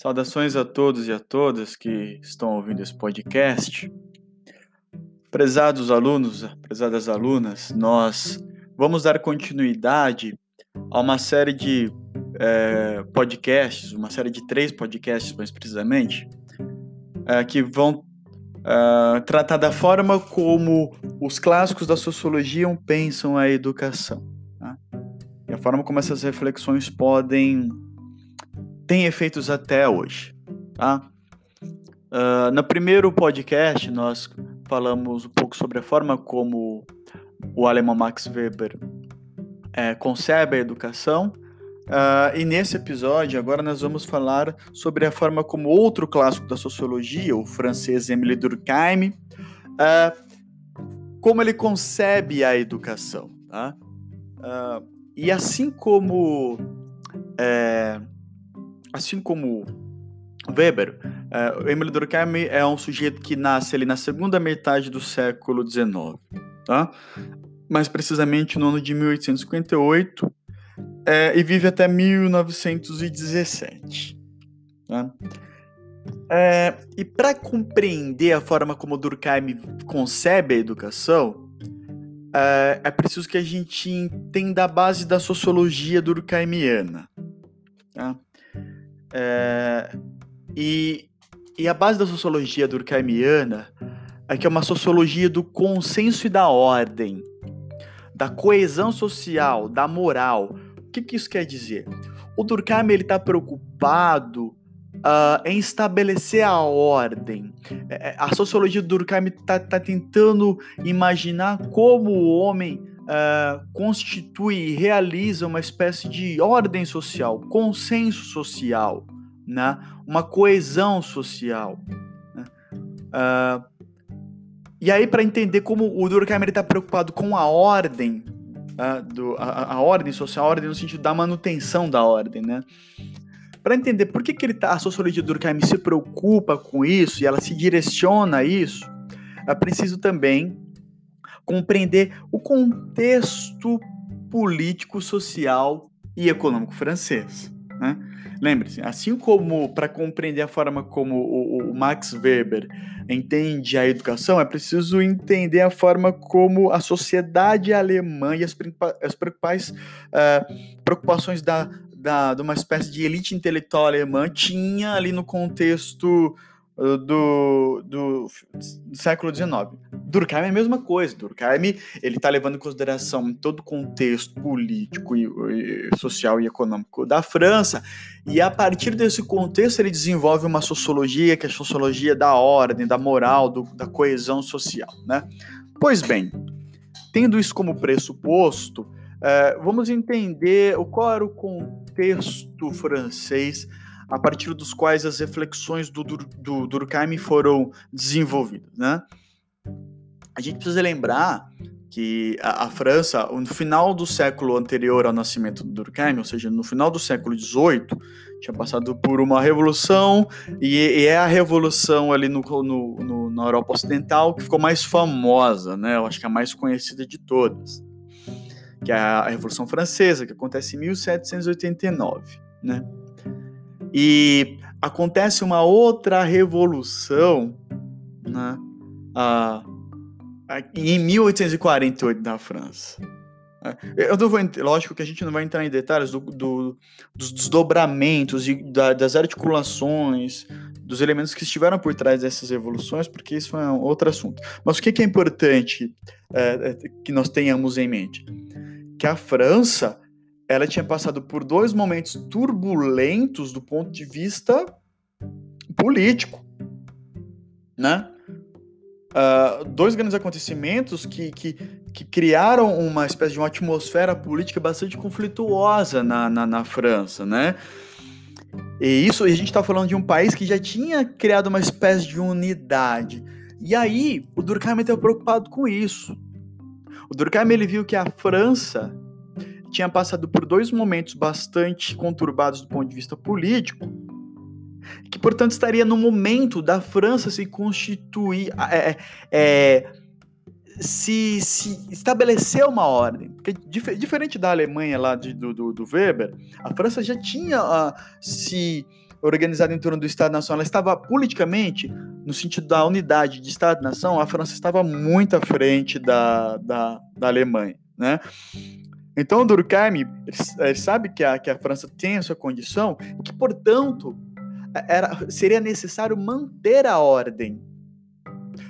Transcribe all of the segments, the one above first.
Saudações a todos e a todas que estão ouvindo esse podcast. Prezados alunos, prezadas alunas, nós vamos dar continuidade a uma série de é, podcasts, uma série de três podcasts mais precisamente, é, que vão é, tratar da forma como os clássicos da sociologia pensam a educação. Tá? E a forma como essas reflexões podem tem efeitos até hoje. Tá? Uh, no primeiro podcast, nós falamos um pouco sobre a forma como o alemão Max Weber é, concebe a educação. Uh, e nesse episódio, agora nós vamos falar sobre a forma como outro clássico da sociologia, o francês Émile Durkheim, uh, como ele concebe a educação. Tá? E assim como é, assim como Weber, uh, Emile Durkheim é um sujeito que nasce ali na segunda metade do século XIX, tá? mais precisamente no ano de 1858, é, e vive até 1917. Tá? É, e para compreender a forma como Durkheim concebe a educação, é, é, preciso que a gente entenda a base da sociologia durkheimiana. Tá? É, e, e a base da sociologia durkheimiana é que é uma sociologia do consenso e da ordem, da coesão social, da moral. O que, que isso quer dizer? O Durkheim está preocupado uh, em estabelecer a ordem. É, é, a sociologia do Durkheim está tá tentando imaginar como o homem uh, constitui e realiza uma espécie de ordem social, consenso social, né? uma coesão social. Né? Uh, e aí, para entender como o Durkheim está preocupado com a ordem, uh, do, a, a, ordem social, a ordem no sentido da manutenção da ordem, né? Para entender por que, que ele tá, a sociologia do Durkheim se preocupa com isso e ela se direciona a isso, é preciso também compreender o contexto político, social e econômico francês. Né? Lembre-se, assim como para compreender a forma como o, o, Max Weber entende a educação, é preciso entender a forma como a sociedade alemã e as, as uh, preocupações da, da, de uma espécie de elite intelectual alemã tinha ali no contexto do, do, do século XIX. Durkheim é a mesma coisa. Durkheim ele está levando em consideração todo o contexto político, e, e, social e econômico da França, e a partir desse contexto ele desenvolve uma sociologia que é a sociologia da ordem, da moral, do, da coesão social. Né? Pois bem, tendo isso como pressuposto, é, vamos entender qual era o contexto francês a partir dos quais as reflexões do, do, Durkheim foram desenvolvidas. Né? A gente precisa lembrar que a, a, França, no final do século anterior ao nascimento do Durkheim, ou seja, no final do século XVIII, tinha passado por uma revolução, e, e é a revolução ali no, no, no, na Europa Ocidental que ficou mais famosa, né? Eu acho que é a mais conhecida de todas, que é a Revolução Francesa, que acontece em 1789, né? E acontece uma outra revolução né, uh, em 1848 na França. Eu não vou, lógico que a gente não vai entrar em detalhes do, do, dos desdobramentos e da, das articulações, dos elementos que estiveram por trás dessas revoluções, porque isso é um outro assunto. Mas o que, que é importante é, é, que nós tenhamos em mente? Que a França ela tinha passado por dois momentos turbulentos do ponto de vista político, né? Uh, dois grandes acontecimentos que, que, que, criaram uma espécie de uma atmosfera política bastante conflituosa na, na, na França, né? E isso, a gente está falando de um país que já tinha criado uma espécie de unidade. E aí, o Durkheim estava preocupado com isso. O Durkheim ele viu que a França tinha passado por dois momentos bastante conturbados do ponto de vista político, que, portanto, estaria no momento da França se constituir, é, é, se, se estabelecer uma ordem. Porque, dif diferente da Alemanha lá de, do, do, do, Weber, a França já tinha uh, se organizada em torno do Estado-nação, ela estava politicamente, no sentido da unidade de Estado-nação, a França estava muito à frente da, da, da Alemanha, né? Então, Durkheim ele sabe que a, que a França tem essa condição e que, portanto, era, seria necessário manter a ordem.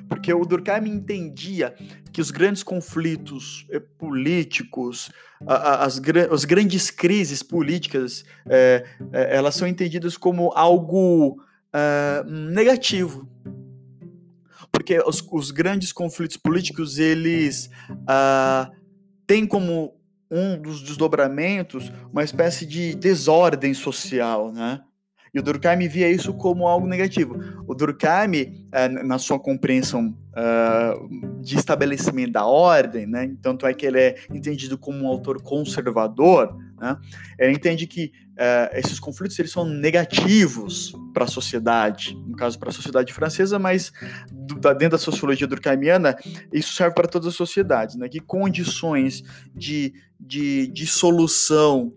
Porque o Durkheim entendia que os grandes conflitos eh, políticos, as, as grandes crises políticas, é, é, elas são entendidas como algo é, negativo. Porque os, os, grandes conflitos políticos, eles uh, têm como um dos desdobramentos uma espécie de desordem social, né? E o Durkheim via isso como algo negativo. O Durkheim, eh, na sua compreensão eh, de estabelecimento da ordem, né, tanto é que ele é entendido como um autor conservador, né, ele entende que uh, esses conflitos eles são negativos para a sociedade, no caso para a sociedade francesa, mas do, dentro da sociologia durkheimiana, isso serve para todas as sociedades, né, que condições de, de, de solução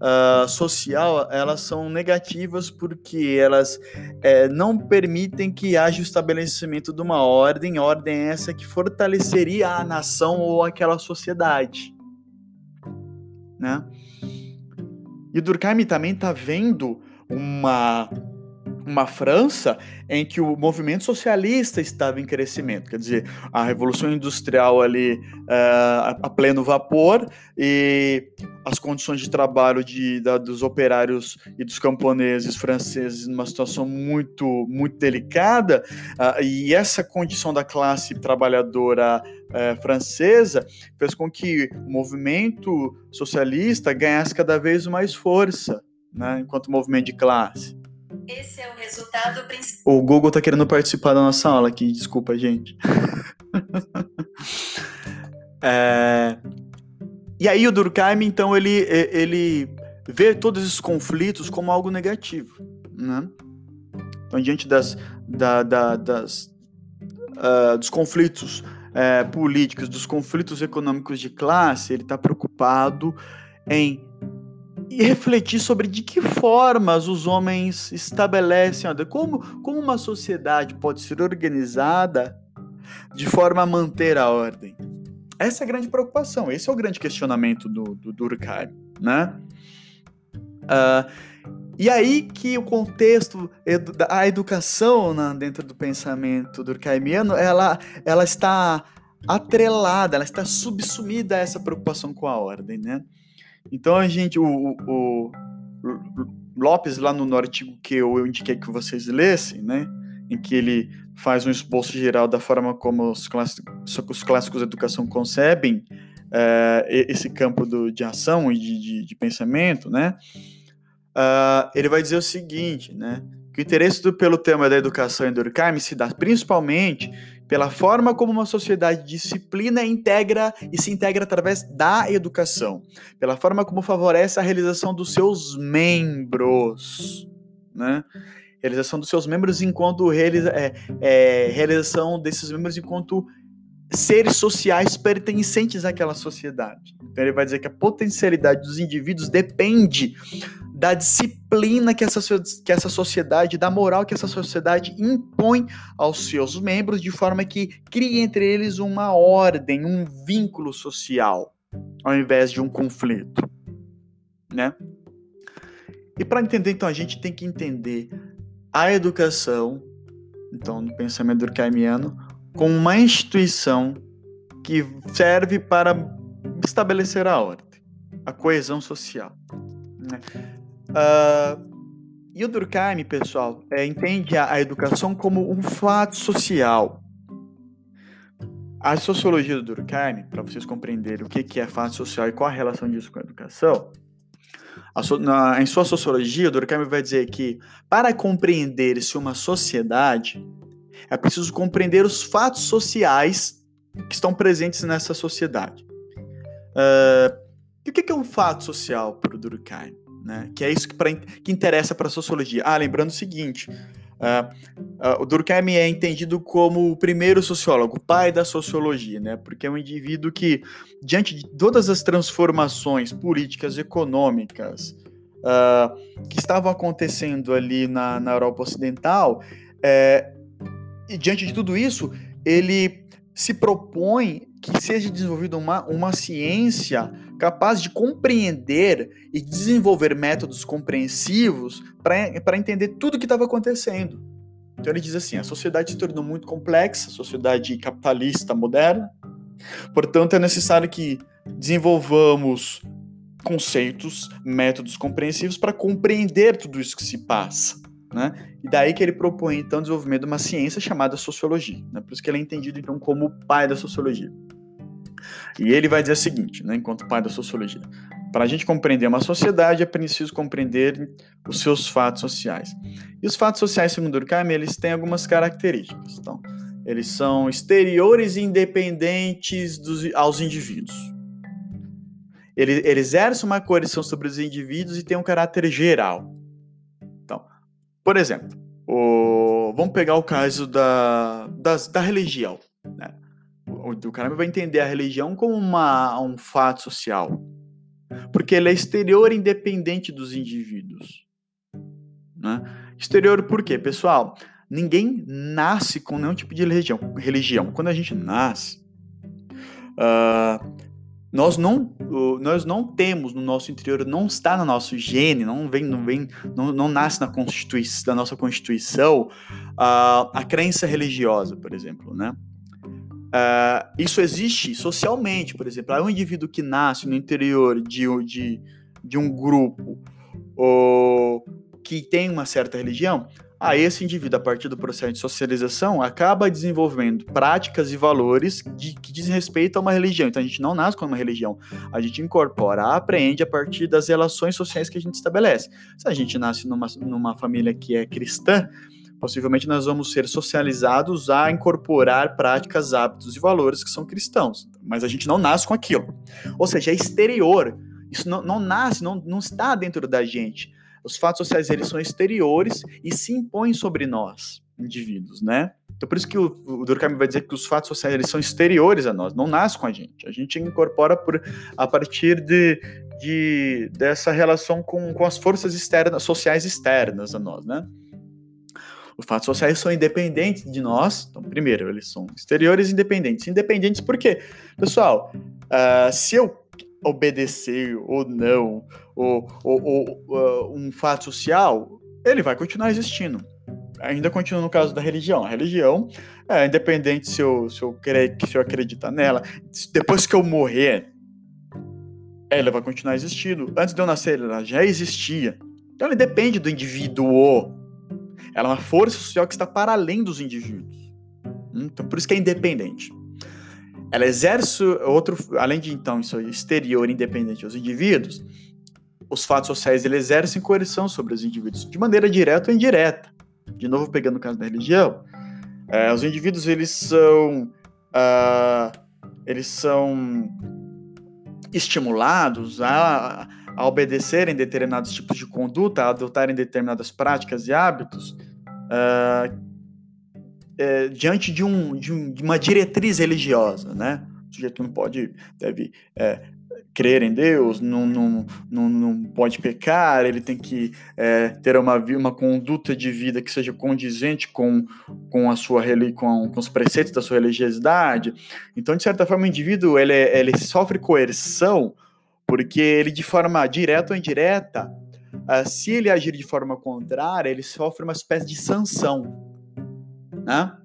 uh, social, elas são negativas porque elas é, não permitem que haja o estabelecimento de uma ordem, ordem essa que fortaleceria a nação ou aquela sociedade, né? E Durkheim também está vendo uma uma França em que o movimento socialista estava em crescimento, quer dizer, a revolução industrial ali uh, a pleno vapor e as condições de trabalho de, da, dos operários e dos camponeses franceses numa situação muito muito delicada uh, e essa condição da classe trabalhadora uh, francesa fez com que o movimento socialista ganhasse cada vez mais força, né, enquanto movimento de classe. Esse é o resultado principal. O Google tá querendo participar da nossa aula aqui, desculpa, gente. é... E aí o Durkheim, então, ele, ele vê todos esses conflitos como algo negativo, né? Então, diante das, da, da, das, uh, dos conflitos uh, políticos, dos conflitos econômicos de classe, ele está preocupado em e refletir sobre de que formas os homens estabelecem, como, como uma sociedade pode ser organizada de forma a manter a ordem. Essa é a grande preocupação, esse é o grande questionamento do, do Durkheim, né? Uh, e aí que o contexto, a educação né, dentro do pensamento durkheimiano, ela, ela está atrelada, ela está subsumida a essa preocupação com a ordem, né? Então a gente, o, o, o Lopes, lá no, no artigo que eu, indiquei que vocês lessem, né? Em que ele faz um esboço geral da forma como os clássicos, os clássicos da educação concebem uh, esse campo do, de ação e de, de, de pensamento, né? Uh, ele vai dizer o seguinte, né? Que o interesse do, pelo tema da educação em Durkheim se dá principalmente pela forma como uma sociedade disciplina integra e se integra através da educação, pela forma como favorece a realização dos seus membros, né? Realização dos seus membros enquanto realiza, é, é, realização desses membros enquanto seres sociais pertencentes àquela sociedade. Então ele vai dizer que a potencialidade dos indivíduos depende da disciplina que essa, que essa sociedade, da moral que essa sociedade impõe aos seus membros, de forma que crie entre eles uma ordem, um vínculo social, ao invés de um conflito, né? E para entender, então, a gente tem que entender a educação, então, no pensamento durkheimiano, como uma instituição que serve para estabelecer a ordem, a coesão social. Né? Uh, e o Durkheim, pessoal, é, entende a, a, educação como um fato social. A sociologia do Durkheim, para vocês compreenderem o que, que é fato social e qual a relação disso com a educação, a so, na, em sua sociologia, o Durkheim vai dizer que para compreender se uma sociedade, é preciso compreender os fatos sociais que estão presentes nessa sociedade. Uh, e o que é um fato social para o Durkheim? Né? Que é isso que, pra, que interessa para a sociologia. Ah, lembrando o seguinte: uh, uh, o Durkheim é entendido como o primeiro sociólogo, pai da sociologia, né? Porque é um indivíduo que, diante de todas as transformações políticas, econômicas, uh, que estavam acontecendo ali na, na Europa Ocidental, é, e diante de tudo isso, ele se propõe que seja desenvolvida uma, uma ciência capaz de compreender e desenvolver métodos compreensivos para entender tudo o que estava acontecendo. Então ele diz assim: a sociedade se tornou muito complexa, a sociedade capitalista moderna, portanto é necessário que desenvolvamos conceitos, métodos compreensivos para compreender tudo isso que se passa. Né? E daí que ele propõe então o desenvolvimento de uma ciência chamada sociologia. Né? Por isso que ele é entendido então como o pai da sociologia. E ele vai dizer o seguinte, né, enquanto pai da sociologia: para a gente compreender uma sociedade é preciso compreender os seus fatos sociais. E os fatos sociais, segundo Durkheim, eles têm algumas características. Então, eles são exteriores e independentes dos, aos indivíduos. Ele, ele uma coerção sobre os indivíduos e tem um caráter geral. Então, por exemplo, o, vamos pegar o caso da, da, da religião. Né? O caramba vai entender a religião como uma, um fato social. Porque ele é exterior independente dos indivíduos. Né? Exterior por quê, pessoal? Ninguém nasce com nenhum tipo de religião. religião. Quando a gente nasce, uh, nós não, nós não temos no nosso interior, não está no nosso gene, não vem, não vem, não, não nasce na constituição, da nossa constituição uh, a crença religiosa, por exemplo, né? Uh, isso existe socialmente, por exemplo. Há um indivíduo que nasce no interior de, de, de um grupo ou que tem uma certa religião, a esse indivíduo, a partir do processo de socialização, acaba desenvolvendo práticas e valores de, que dizem respeito a uma religião. Então a gente não nasce com uma religião, a gente incorpora, aprende a partir das relações sociais que a gente estabelece. Se a gente nasce numa, numa família que é cristã, possivelmente nós vamos ser socializados a incorporar práticas, hábitos e valores que são cristãos. Mas a gente não nasce com aquilo. Ou seja, é exterior. Isso não, não nasce, não, não está dentro da gente. Os fatos sociais eles são exteriores e se impõem sobre nós, indivíduos, né? Então por isso que o, o Durkheim vai dizer que os fatos sociais eles são exteriores a nós, não nascem com a gente. A gente incorpora por, a partir de, de dessa relação com, com as forças externas, sociais externas a nós, né? Os fatos sociais são independentes de nós. Então, primeiro, eles são exteriores independentes. Independentes por quê? Pessoal, uh, se eu obedecer ou não, ou, ou, ou uh, um fato social, ele vai continuar existindo. Ainda continua no caso da religião. A religião é independente se eu, se eu, cre... se eu acreditar nela. Depois que eu morrer, ela vai continuar existindo. Antes de eu nascer, ela já existia. Então, ele depende do indivíduo. Ela é uma força social que está para além dos indivíduos. Então, por isso que é independente. Ela exerce outro, além de então isso exterior independente aos indivíduos, os fatos sociais ele exercem coerção sobre os indivíduos de maneira direta ou indireta. De novo pegando o caso da religião, é, os indivíduos eles são uh, eles são estimulados a a obedecerem determinados tipos de conduta, a adotarem determinadas práticas e hábitos uh, é, diante de, um, de, um, de, uma diretriz religiosa, né? O sujeito não pode, deve é, crer em Deus, não, não, não, não pode pecar, ele tem que é, ter uma, uma conduta de vida que seja condizente com, com, a sua, com, com os preceitos da sua religiosidade. Então, de certa forma, o indivíduo ele, ele sofre coerção porque ele, de forma direta ou indireta, uh, se ele agir de forma contrária, ele sofre uma espécie de sanção. Né?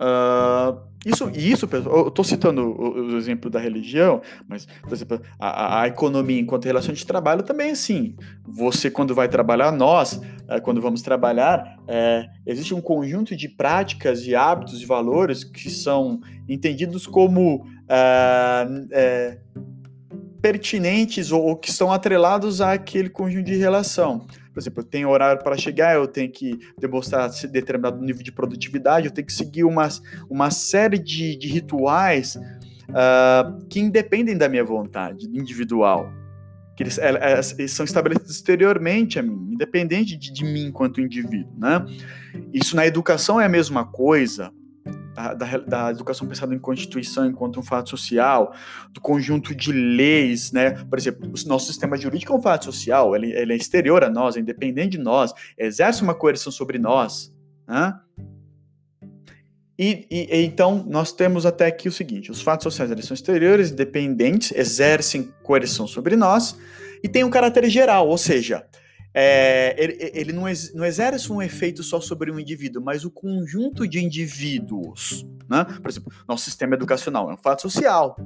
Uh, isso, isso, pessoal, eu estou citando o, o, exemplo da religião, mas, por exemplo, a, a, economia enquanto relação de trabalho também é assim. Você, quando vai trabalhar, nós, é, quando vamos trabalhar, é, existe um conjunto de práticas e hábitos e valores que são entendidos como é, pertinentes ou, ou que estão atrelados àquele conjunto de relação. Por exemplo, eu tenho horário para chegar, eu tenho que demonstrar determinado nível de produtividade, eu tenho que seguir uma, uma série de, de rituais uh, que independem da minha vontade individual. Que eles, é, é, eles, são estabelecidos exteriormente a mim, independente de, de mim enquanto indivíduo. Né? Isso na educação é a mesma coisa. Da, da, educação pensada em Constituição enquanto um fato social, do conjunto de leis, né? Por exemplo, o nosso sistema jurídico é um fato social, ele, ele é exterior a nós, é independente de nós, exerce uma coerção sobre nós, né? E, e, e, então nós temos até aqui o seguinte: os fatos sociais eles são exteriores, independentes, exercem coerção sobre nós e têm um caráter geral, ou seja, é, ele, ele não, ex, não, exerce um efeito só sobre um indivíduo, mas o conjunto de indivíduos. Né? Por exemplo, nosso sistema educacional é um fato social,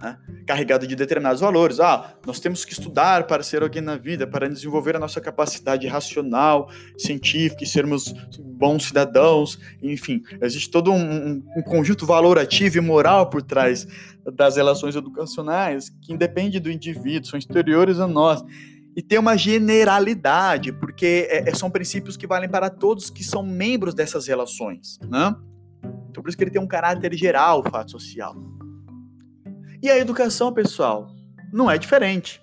né? carregado de determinados valores. Ah, nós temos que estudar para ser alguém na vida, para desenvolver a nossa capacidade racional, científica e sermos bons cidadãos. Enfim, existe todo um, um conjunto valorativo e moral por trás das relações educacionais que independe do indivíduo, são exteriores a nós e ter uma generalidade, porque é, é, são princípios que valem para todos que são membros dessas relações, né? Então por isso que ele tem um caráter geral, o fato social. E a educação, pessoal, não é diferente.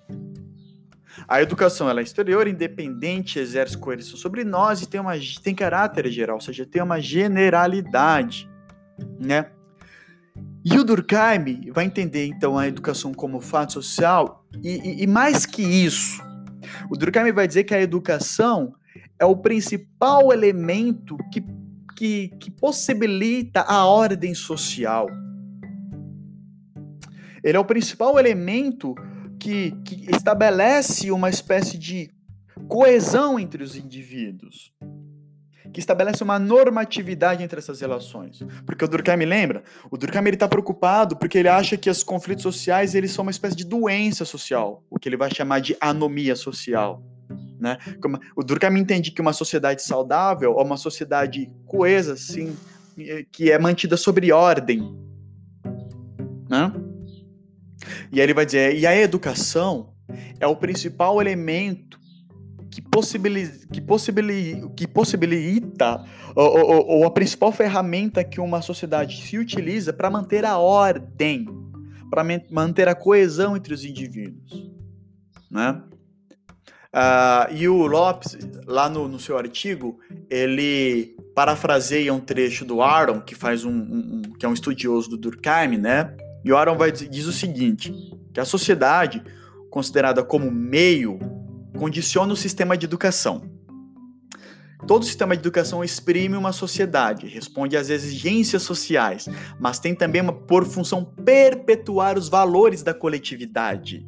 A educação ela é exterior, independente, exerce coerção sobre nós e tem, uma, tem caráter geral, ou seja, tem uma generalidade, né? E o Durkheim vai entender então a educação como fato social e, e, e mais que isso, o Durkheim vai dizer que a educação é o principal elemento que, que, que possibilita a ordem social. Ele é o principal elemento que, que estabelece uma espécie de coesão entre os indivíduos que estabelece uma normatividade entre essas relações. Porque o Durkheim lembra? O Durkheim está preocupado porque ele acha que os conflitos sociais eles são uma espécie de doença social, o que ele vai chamar de anomia social. Né? Como, o Durkheim entende que uma sociedade saudável é uma sociedade coesa, assim, que é mantida sobre ordem. Né? E aí ele vai dizer, e a educação é o principal elemento que, possibilita, que, possibilita, que possibilita ou, ou, ou, a principal ferramenta que uma sociedade se utiliza para manter a ordem, para manter a coesão entre os indivíduos. Né? Uh, e o Lopes, lá no, no, seu artigo, ele parafraseia um trecho do Aaron, que faz um, um, um, que é um estudioso do Durkheim, né? E o Aaron vai diz o seguinte: que a sociedade, considerada como meio condiciona o sistema de educação. Todo sistema de educação exprime uma sociedade, responde às exigências sociais, mas tem também uma, por função perpetuar os valores da coletividade.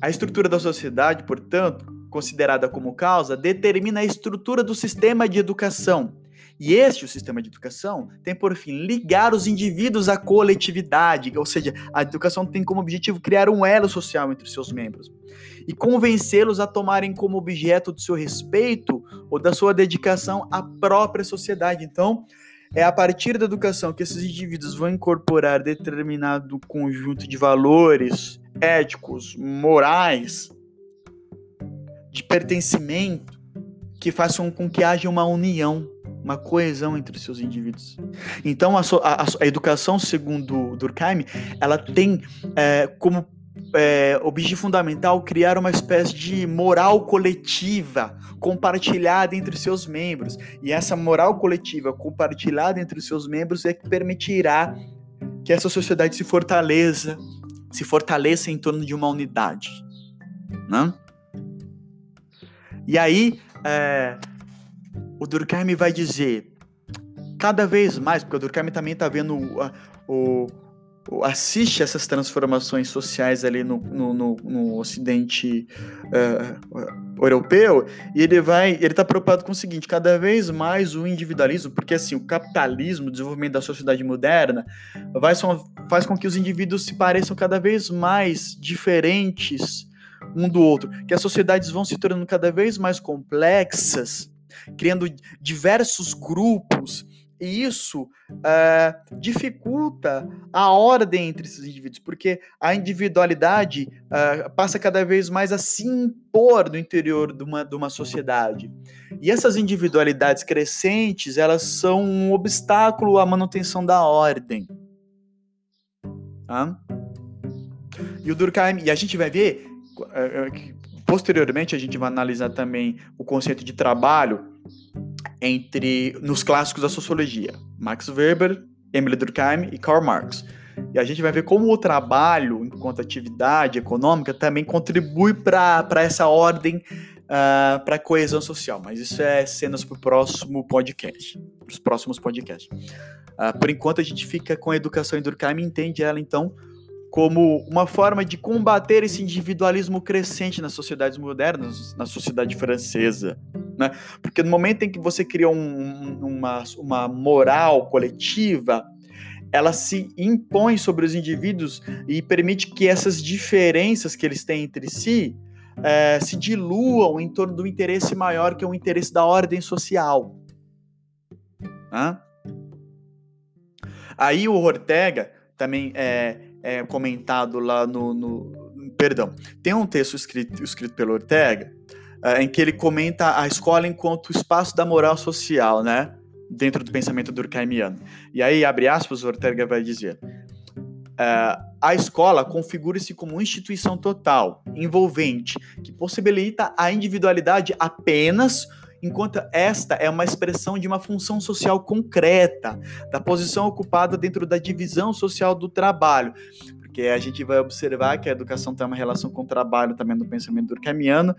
A estrutura da sociedade, portanto, considerada como causa, determina a estrutura do sistema de educação, e este, o sistema de educação, tem por fim ligar os indivíduos à coletividade, ou seja, a educação tem como objetivo criar um elo social entre seus membros e convencê-los a tomarem como objeto do seu respeito ou da sua dedicação à própria sociedade. Então, é a partir da educação que esses indivíduos vão incorporar determinado conjunto de valores éticos, morais, de pertencimento, que façam com que haja uma união uma coesão entre os seus indivíduos. Então, a, a, a educação, segundo Durkheim, ela tem é, como é, objetivo fundamental criar uma espécie de moral coletiva compartilhada entre seus membros. E essa moral coletiva compartilhada entre os seus membros é que permitirá que essa sociedade se fortaleça, se fortaleça em torno de uma unidade. Né? E aí, é, o Durkheim vai dizer cada vez mais, porque o Durkheim também está vendo o, o, assiste essas transformações sociais ali no, no, no, no ocidente uh, europeu e ele vai ele está preocupado com o seguinte cada vez mais o individualismo porque assim o capitalismo o desenvolvimento da sociedade moderna vai, faz com que os indivíduos se pareçam cada vez mais diferentes um do outro que as sociedades vão se tornando cada vez mais complexas criando diversos grupos, e isso uh, dificulta a ordem entre esses indivíduos, porque a individualidade uh, passa cada vez mais a se impor no interior de uma, de uma sociedade. E essas individualidades crescentes, elas são um obstáculo à manutenção da ordem. E o Durkheim, e a gente vai ver, uh, posteriormente a gente vai analisar também o conceito de trabalho, entre nos clássicos da sociologia, Max Weber, Emile Durkheim e Karl Marx. E a gente vai ver como o trabalho, enquanto atividade econômica, também contribui para essa ordem, uh, ah, para a coesão social. Mas isso é cenas para o próximo podcast, para os próximos podcasts. Uh, por enquanto, a gente fica com a educação em Durkheim e entende ela, então, como uma forma de combater esse individualismo crescente nas sociedades modernas, na sociedade francesa. Né? Porque no momento em que você cria um, uma, uma moral coletiva, ela se impõe sobre os indivíduos e permite que essas diferenças que eles têm entre si é, se diluam em torno do interesse maior que é o interesse da ordem social. Né? Aí o Ortega também é, é comentado lá no, no, Perdão, tem um texto escrito, escrito pelo Ortega é, em que ele comenta a escola enquanto espaço da moral social, né? Dentro do pensamento durkheimiano. E aí, abre aspas, Ortega vai dizer. É, a escola configura-se como uma instituição total, envolvente, que possibilita a individualidade apenas enquanto esta é uma expressão de uma função social concreta, da posição ocupada dentro da divisão social do trabalho. Porque a gente vai observar que a educação tem uma relação com o trabalho também no pensamento durkheimiano,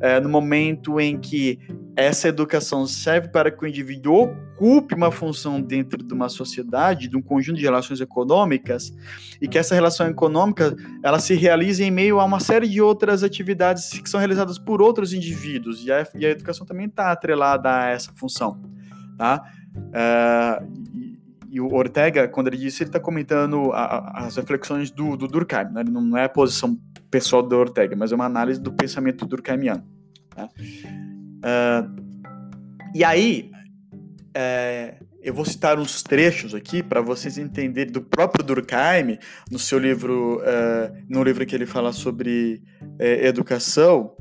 é, no momento em que essa educação serve para que o indivíduo ocupe uma função dentro de uma sociedade, de um conjunto de relações econômicas, e que essa relação econômica ela se realize em meio a uma série de outras atividades que são realizadas por outros indivíduos, e a, e a educação também está atrelada a essa função. Tá? Uh, e, o Ortega, quando ele disse, ele está comentando a, a, as reflexões do, do Durkheim, né? não, é a posição pessoal do Ortega, mas é uma análise do pensamento durkheimiano. Tá? Uh, e aí, é, eu vou citar uns trechos aqui para vocês entenderem do próprio Durkheim, no seu livro, uh, no livro que ele fala sobre uh, educação.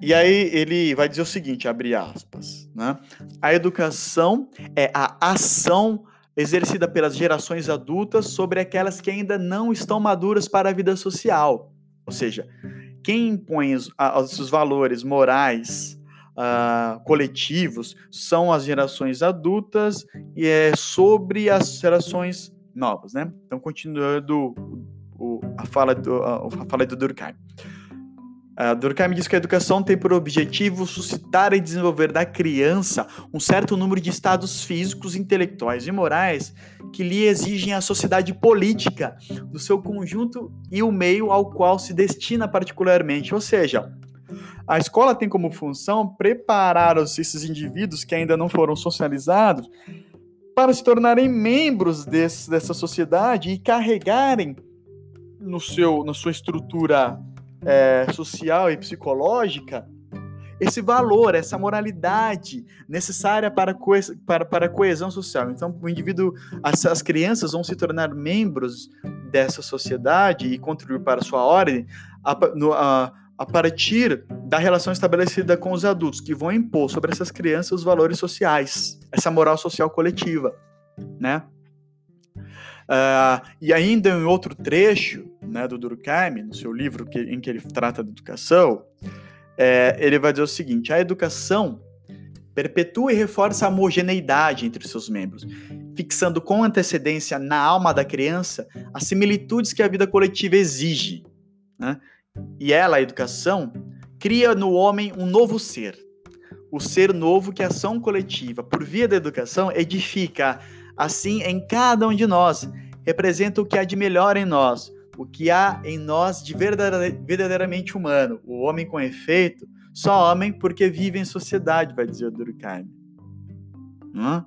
e aí ele vai dizer o seguinte, abre aspas, né? A educação é a ação exercida pelas gerações adultas sobre aquelas que ainda não estão maduras para a vida social. Ou seja, quem impõe os, os valores morais uh, coletivos são as gerações adultas e é sobre as gerações novas, né? Então, continuando o, a, fala do, a fala do Durkheim. Uh, Durkheim diz que a educação tem por objetivo suscitar e desenvolver da criança um certo número de estados físicos, intelectuais e morais que lhe exigem a sociedade política do seu conjunto e o meio ao qual se destina particularmente. Ou seja, a escola tem como função preparar esses indivíduos que ainda não foram socializados para se tornarem membros desse, dessa sociedade e carregarem no seu, na sua estrutura é, social e psicológica esse valor, essa moralidade necessária para, para, para a coesão social. Então, o indivíduo, as, as crianças vão se tornar membros dessa sociedade e contribuir para a sua ordem a, no, a, a partir da relação estabelecida com os adultos, que vão impor sobre essas crianças os valores sociais, essa moral social coletiva, né? Uh, e ainda em outro trecho né, do Durkheim, no seu livro que, em que ele trata da educação, é, ele vai dizer o seguinte: a educação perpetua e reforça a homogeneidade entre seus membros, fixando com antecedência na alma da criança as similitudes que a vida coletiva exige. Né? E ela, a educação, cria no homem um novo ser. O ser novo que a ação coletiva, por via da educação, edifica assim em cada um de nós, representa o que há de melhor em nós, o que há em nós de verdadeiramente humano. O homem com efeito, só homem porque vive em sociedade, vai dizer Durkheim. Hum?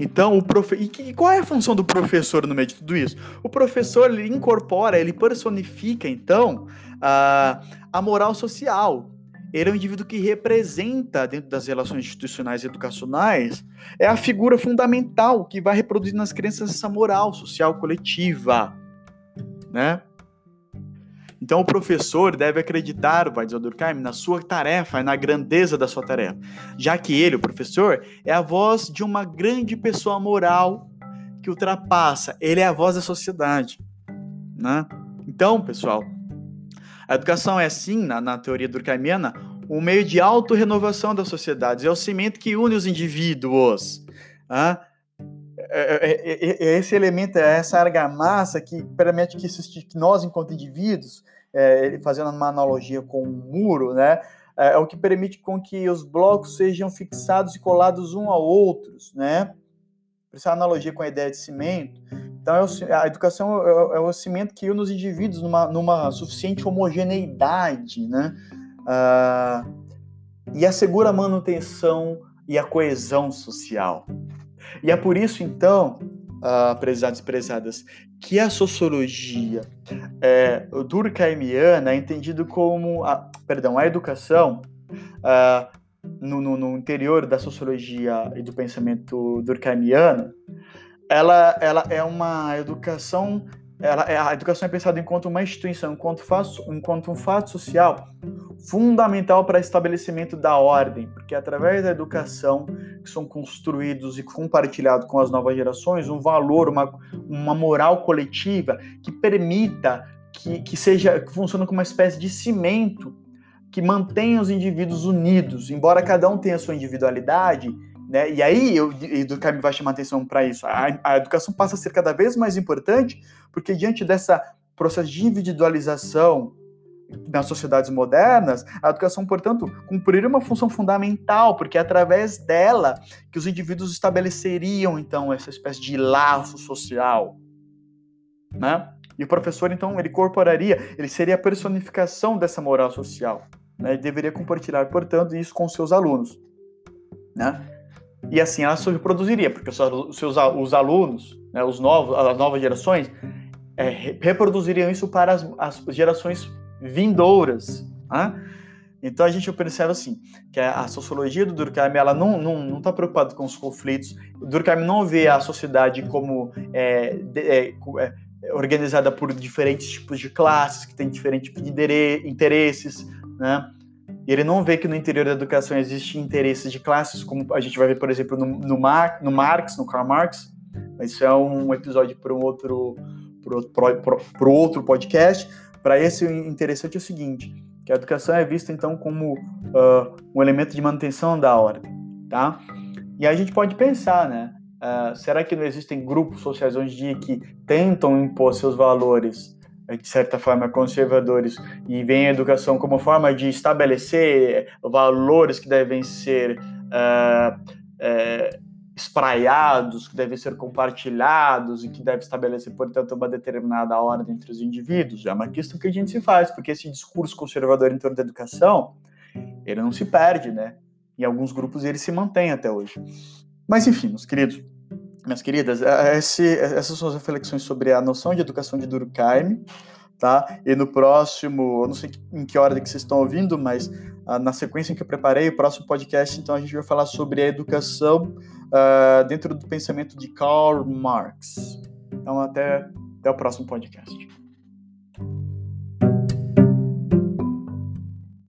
Então, o profe... e, que, e qual é a função do professor no meio de tudo isso? O professor ele incorpora, ele personifica, então, a, a moral social. Ele é um indivíduo que representa, dentro das relações institucionais e educacionais, é a figura fundamental que vai reproduzir nas crianças essa moral social coletiva, né? Então o professor deve acreditar, vai dizer o Durkheim, na sua tarefa e na grandeza da sua tarefa, já que ele, o professor, é a voz de uma grande pessoa moral que ultrapassa, ele é a voz da sociedade. Né? Então, pessoal, a educação é sim, na, na teoria durkheimiana, um meio de autorrenovação das sociedades, é o cimento que une os indivíduos. Ah? É, é, esse elemento, essa argamassa que permite que, que nós, enquanto indivíduos, é, fazendo uma analogia com um muro, né, é, o que permite com que os blocos sejam fixados e colados um a outros, né? Essa analogia com a ideia de cimento. Então, é a educação é, é o cimento que une os indivíduos numa, numa suficiente homogeneidade, né? Uh, e assegura a manutenção e a coesão social. E é por isso, então, uh, prezados e prezadas, que a sociologia é, durkheimiana é entendido como, a, perdão, a educação uh, no, no, no, interior da sociologia e do pensamento durkheimiano, ela, ela é uma educação ela, é, a educação é pensada enquanto uma instituição, enquanto, faço, enquanto um fato social fundamental para estabelecimento da ordem, porque é através da educação que são construídos e compartilhados com as novas gerações um valor, uma, uma moral coletiva que permita que, que seja que funcione como uma espécie de cimento que mantenha os indivíduos unidos, embora cada um tenha sua individualidade, né? E aí, eu, e me vai chamar atenção para isso, a, a, educação passa a ser cada vez mais importante, porque diante dessa processo de individualização nas sociedades modernas, a educação, portanto, cumpriria uma função fundamental, porque é através dela que os indivíduos estabeleceriam, então, essa espécie de laço social, né? E o professor, então, ele incorporaria, ele seria a personificação dessa moral social, né? Ele deveria compartilhar, portanto, isso com seus alunos, né? E assim ela se reproduziria, porque os seus os alunos, né, os novos, as novas gerações, é, reproduziriam isso para as, as gerações vindouras. Né? Então a gente percebe assim que a sociologia do Durkheim ela não não não está preocupada com os conflitos. O Durkheim não vê a sociedade como é, é, é, organizada por diferentes tipos de classes que têm diferentes tipos de interesses, né? E ele não vê que no interior da educação existem interesses de classes, como a gente vai ver, por exemplo, no, no, Mar, no Marx, no Karl Marx. Isso é um episódio para um outro, para outro podcast. Para esse, o interessante é o seguinte, que a educação é vista, então, como uh, um elemento de manutenção da ordem, tá? E aí a gente pode pensar, né? Uh, será que não existem grupos sociais hoje em dia que tentam impor seus valores de certa forma, conservadores e veem a educação como forma de estabelecer valores que devem ser uh, uh, espraiados, que devem ser compartilhados e que deve estabelecer, portanto, uma determinada ordem entre os indivíduos. É uma questão que a gente se faz, porque esse discurso conservador em torno da educação, ele não se perde, né? Em alguns grupos ele se mantém até hoje. Mas, enfim, meus queridos, minhas queridas, é, esse, essas são as reflexões sobre a noção de educação de Durkheim, tá? E no próximo, eu não sei em que hora que vocês estão ouvindo, mas uh, na sequência em que eu preparei, o próximo podcast, então a gente vai falar sobre a educação uh, dentro do pensamento de Karl Marx. Então até, até o próximo podcast.